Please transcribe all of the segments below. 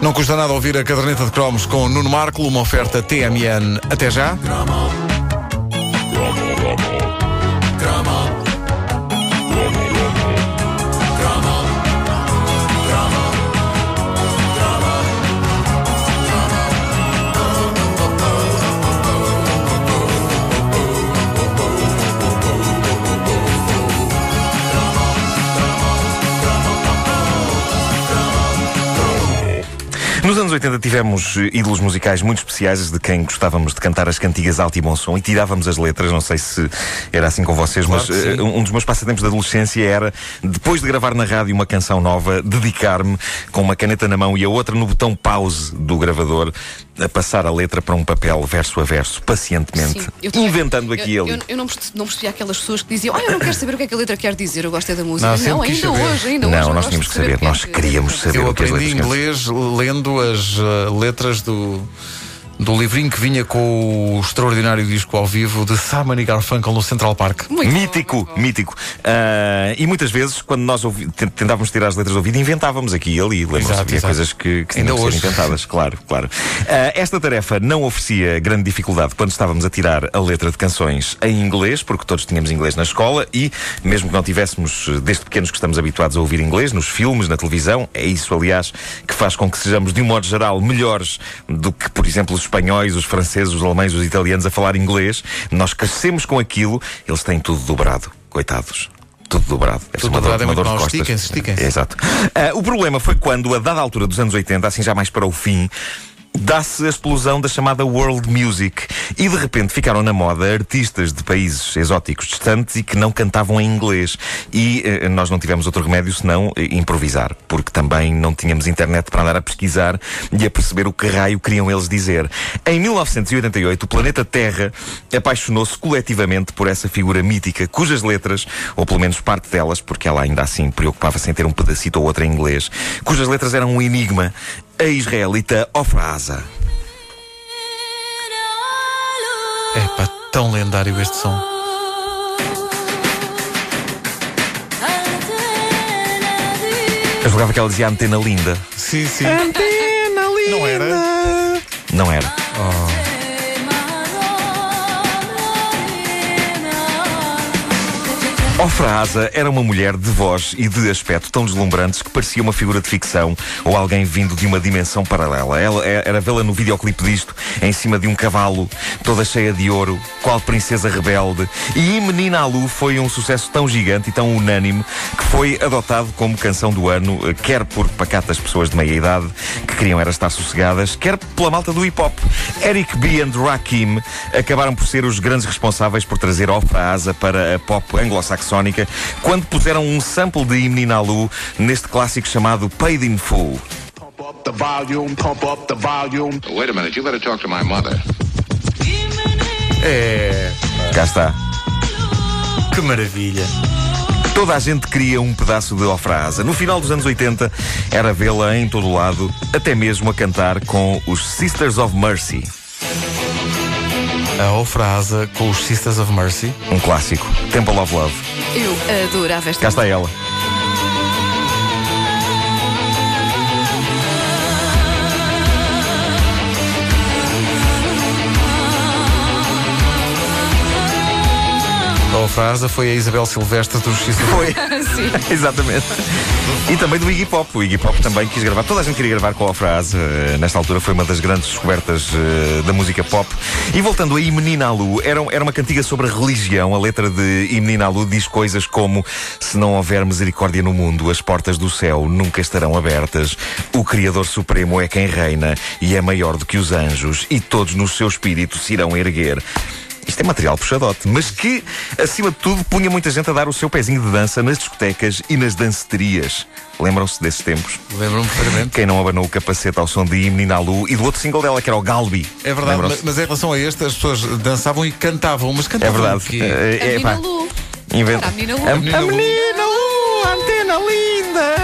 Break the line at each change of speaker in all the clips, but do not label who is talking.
Não custa nada ouvir a caderneta de cromos com Nuno Marco, uma oferta TMN. Até já.
Anos 80 tivemos ídolos musicais muito especiais de quem gostávamos de cantar as cantigas alto e bom som e tirávamos as letras. Não sei se era assim com vocês,
Claro
mas
sim.
um dos meus passatempos da adolescência era, depois de gravar na rádio uma canção nova, dedicar-me com uma caneta na mão e a outra no botão pause do gravador a passar a letra para um papel verso a verso, pacientemente,
Sim, eu
inventando aqui e
eu,
ali.
eu, eu não, perce- não percebi aquelas pessoas que diziam, ah, eu não quero saber o que é que a letra quer dizer, eu gosto é da música.
Não,
Não, ainda
saber.
hoje, ainda hoje.
Não,
eu
nós tínhamos que saber,
o que é
nós
que-
queríamos saber.
Eu
o que as
aprendi
letras
inglês lendo as uh, letras do, do livrinho que vinha com o extraordinário disco ao vivo de Simon e Garfunkel no Central Park.
Muito
mítico,
bom.
mítico. Ah, e muitas vezes, quando nós ouvi- tent- tentávamos tirar as letras do ouvido, inventávamos aqui e ali. Lembram-se
exato.
coisas que, que
Ainda
tinham que ser
hoje.
inventadas, claro, claro. Ah, esta tarefa não oferecia grande dificuldade quando estávamos a tirar a letra de canções em inglês, porque todos tínhamos inglês na escola e, mesmo que não tivéssemos, desde pequenos que estamos habituados a ouvir inglês, nos filmes, na televisão, é isso, aliás, que faz com que sejamos, de um modo geral, melhores do que, por exemplo, os espanhóis, os franceses, os alemães, os italianos a falar inglês. Nós crescemos com aquilo, eles têm tudo dobrado, coitados. Tudo dobrado. Deve
Tudo
ser uma dor-
dobrado é muito mau. Estiquem-se, estiquem-se.
É, Exato. Ah, o problema foi quando, a dada altura dos anos 80, assim já mais para o fim, dá-se a explosão da chamada world music. E de repente ficaram na moda artistas de países exóticos distantes e que não cantavam em inglês. E eh, nós não tivemos outro remédio senão eh, improvisar porque também não tínhamos internet para andar a pesquisar e a perceber o que raio queriam eles dizer. Em 1988 o planeta Terra apaixonou-se coletivamente por essa figura mítica cujas letras ou pelo menos parte delas porque ela ainda assim preocupava-se em ter um pedacito ou outro em inglês cujas letras eram um enigma a israelita Ofra
É pá, tão lendário este som.
Eu jogava que ela dizia antena linda.
Sim, sim.
Antena linda.
Não era?
Não era. Ofra Asa era uma mulher de voz e de aspecto tão deslumbrantes que parecia uma figura de ficção ou alguém vindo de uma dimensão paralela. Ela é- era vê-la no videoclipe disto, em cima de um cavalo, toda cheia de ouro, qual princesa rebelde. E Menina Alu foi um sucesso tão gigante e tão unânime que foi adotado como canção do ano, eh, quer por pacatas pessoas de meia idade que queriam era estar sossegadas, quer pela malta do hip hop. Eric B. and Rakim acabaram por ser os grandes responsáveis por trazer Ofra Asa para a pop quando puseram um sample de Menina Alu neste clássico chamado Paid in Full.
Pump up the volume, pump up the volume.
Wait a minute, you better talk to my mother.
É.
Cá está.
Que maravilha.
Toda a gente queria um pedaço de Ofra Asa. No final dos anos 80, era vê-la em todo lado, até mesmo a cantar com os Sisters of Mercy.
A Ofrasa com os Sisters of Mercy.
Um clássico. Temple of Love.
Eu adorava esta
Cá está ela.
Foi a Isabel Silvestre dos Sisters of
Foi.
Sim.
Exatamente. E também do Iggy Pop. O Iggy Pop também quis gravar. Toda a gente queria gravar com a frase. Eh, nesta altura foi uma das grandes descobertas eh, da música pop. E voltando a Menina Alu, era, era uma cantiga sobre a religião. A letra de Menina Alu diz coisas como: Se não houver misericórdia no mundo, as portas do céu nunca estarão abertas. O Criador Supremo é quem reina e é maior do que os anjos, e todos no seu espírito se irão erguer. Isto é material puxadote, mas que, acima de tudo, punha muita gente a dar o seu pezinho de dança nas discotecas e nas danceterias. Lembram-se desses tempos?
Lembro-me perfeitamente.
Quem não abanou o capacete ao som de Menina Lu e do outro single dela, que era o Galbi.
É verdade, mas, mas em relação a este, as pessoas dançavam e cantavam, mas
É
cantavam
verdade.
o quê?
Eh,
A
é,
menina Lu.
inventa-
a menina Lu.
A, a
menina Lu.
menina Lu, a antena linda.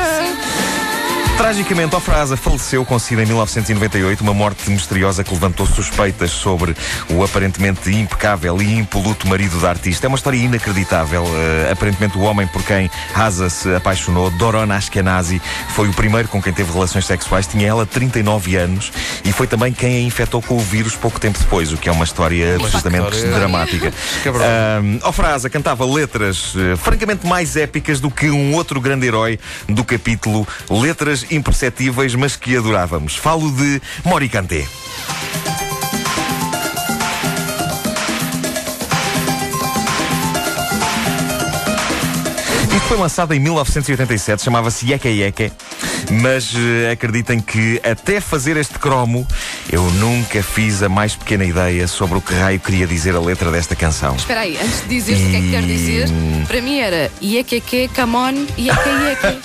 Tragicamente, Ofrasa faleceu com SIDA em 1998, uma morte misteriosa que levantou suspeitas sobre o aparentemente impecável e impoluto marido da artista. É uma história inacreditável. Uh, aparentemente, o homem por quem Haza se apaixonou, Doron Ashkenazi, foi o primeiro com quem teve relações sexuais. Tinha ela 39 anos e foi também quem a infectou com o vírus pouco tempo depois, o que é uma história absolutamente
história-
dramática.
Que é.
Um, Ofrasa cantava letras eh, francamente mais épicas do que um outro grande herói do capítulo Letras Imperceptíveis, mas que adorávamos. Falo de Mori Kanté. Isto foi lançado em 1987, chamava-se Yeke Yeke, mas eh, acreditem que até fazer este cromo eu nunca fiz a mais pequena ideia sobre o que raio queria dizer a letra desta canção.
Espera aí, antes de dizeres o que é que quer dizer, para mim era Iekeke, come on, Ieke Ieke.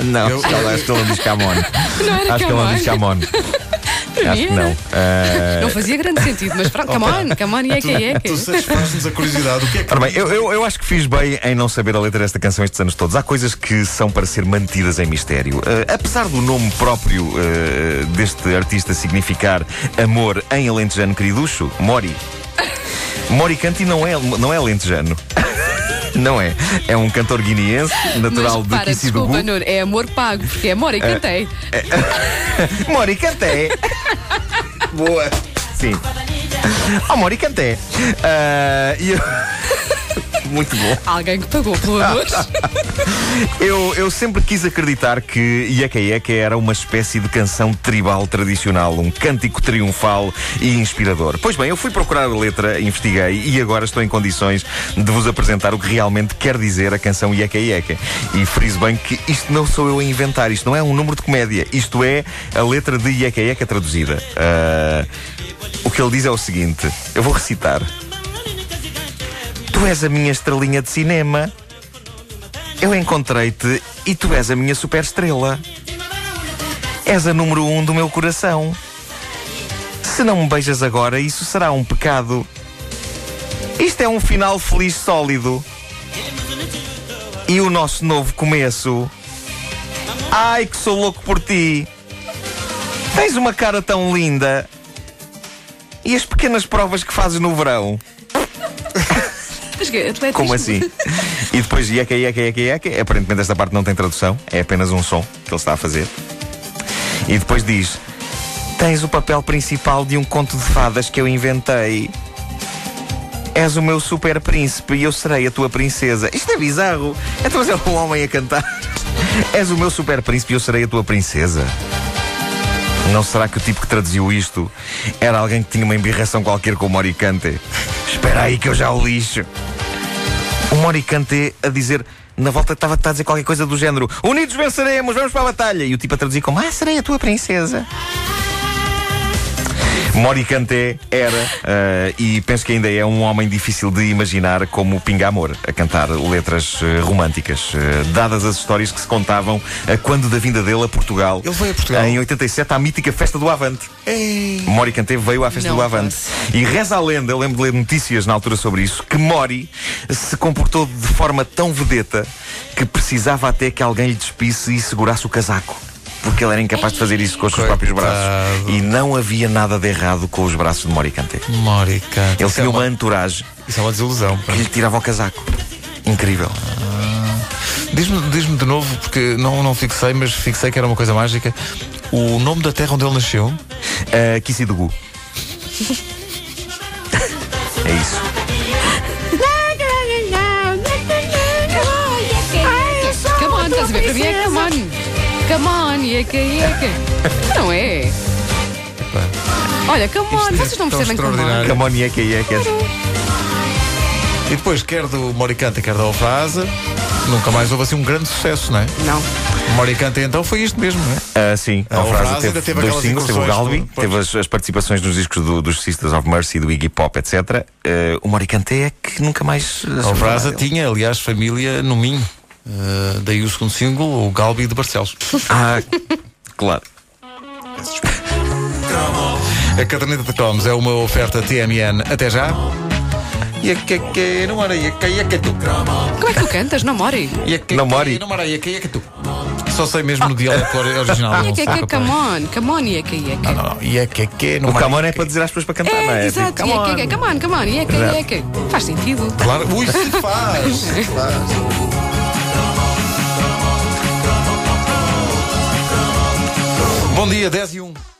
Não,
Eu-
ela- acho que ele não diz Camon.
Não era
Acho que ela diz Camon.
Para
Acho que
era.
não. Ah,
Não fazia grande sentido, mas pronto, come on, come on, Ieke.
Tu satisfazes-nos a curiosidade. O que é que
Ora bem, eu, eu, eu acho que fiz bem em não saber a letra desta canção estes anos todos. Há coisas que são para ser mantidas em mistério. Ah, apesar do nome próprio ah, deste artista significar amor em alentejano queriducho, Mori. Mori Canti não é, não é alentejano. Não é. É um cantor guineense, natural
Mas
de
para,
Kissidugu.
desculpa, Nuno, é amor pago, porque é amor e cantei.
Mori Canté. Boa. Sim. Oh, Mori Canté. Ah, e eu... Muito bom.
Alguém que pagou pelo amor.
Eu, eu sempre quis acreditar que Yeka Yeka era uma espécie de canção tribal tradicional, um cântico triunfal e inspirador. Pois bem, eu fui procurar a letra, investiguei e agora estou em condições de vos apresentar o que realmente quer dizer a canção Yeka Yeka. E friso bem que isto não sou eu a inventar, isto não é um número de comédia, isto é a letra de Yeka Yeka traduzida. Ah, o que ele diz é o seguinte: eu vou recitar. Tu és a minha estrelinha de cinema. Eu encontrei-te e tu és a minha super estrela. És a número um do meu coração. Se não me beijas agora, isso será um pecado. Isto é um final feliz sólido. E o nosso novo começo. Ai, que sou louco por ti. Tens uma cara tão linda. E as pequenas provas que fazes no verão. Como assim? E depois Yeka, Yeka, Yeka, Yeka. Aparentemente esta parte não tem tradução, é apenas um som que ele está a fazer. E depois diz: Tens o papel principal de um conto de fadas que eu inventei. És o meu super príncipe e eu serei a tua princesa. Isto é bizarro. É um homem a cantar. És o meu super príncipe e eu serei a tua princesa. Não será que o tipo que traduziu isto era alguém que tinha uma embirração qualquer com o Moricante? Espera aí que eu já o lixo. O Moricante a dizer. Na volta estava a dizer qualquer coisa do género Unidos venceremos, vamos para a batalha E o tipo a traduzir como Ah, serei a tua princesa Moricante era eh, E penso que ainda é um homem difícil de imaginar Como Pinga Amor A cantar letras eh, românticas eh, Dadas as histórias que se contavam a Quando da vinda dele a Portugal
Ele veio a Portugal?
Em 87 à mítica Festa do Avante
Ei.
Mori Kanté veio à festa
Não
do Avante. E reza a lenda, eu lembro de ler notícias na altura sobre isso, que Mori se comportou de forma tão vedeta que precisava até que alguém lhe despisse e segurasse o casaco. Porque ele era incapaz de fazer isso com os seus próprios braços. E não havia nada de errado com os braços de Mori Kanté.
Moricante.
Ele
Isso é
tinha uma entourage
Isso é uma desilusão.
que lhe tirava o casaco. Incrível.
Diz-me diz de novo, porque não, não fixei, mas fixei que era uma coisa mágica. O nome da terra onde ele nasceu.
Uh, Kissidugu. é isso.
Come on, estás a ver? Para mim é come on. Come on, Ieke Ieke. Não é? Olha, come on,
Isto é
vocês não percebem come on.
extraordinário.
Come on, yeke, yeke.
E depois, quer do Moricante, quer da Ofrasa, nunca mais houve assim um grande sucesso, não é?
Não.
Moricante então foi isto mesmo, não é?
Ah, sim,
A
a frase
frase ainda
teve,
teve
dois singles, teve o Galbi,
do-
teve as, as participações nos discos do- dos Sisters of Mercy, do Iggy Pop, etc. Ah, o Moricante é que nunca mais.
A Ofrasa tinha, aliás, família no Minho. Uh, daí o segundo single, o Galbi de Barcelos.
Ah, claro.
A caderneta de cromos é uma oferta TMN. Até já. E a que que não mora, e a que e a que tu.
Como é que tu cantas? Não mori.
E a que
Não mori.
Não e que e tu. Só sei mesmo no dialeto original.
E
não
que
sou
que
capaz.
come on, come on, e que e que.
Não, não, não. E a que que não
O
mora,
come on
e
é para dizer às pessoas para cantar, não é?
É, exato,
Tipo,
e
come
que
on.
que come on, come on, e que e que. Faz sentido.
Claro, ui, se faz. se faz. Bom dia, 10 e 1.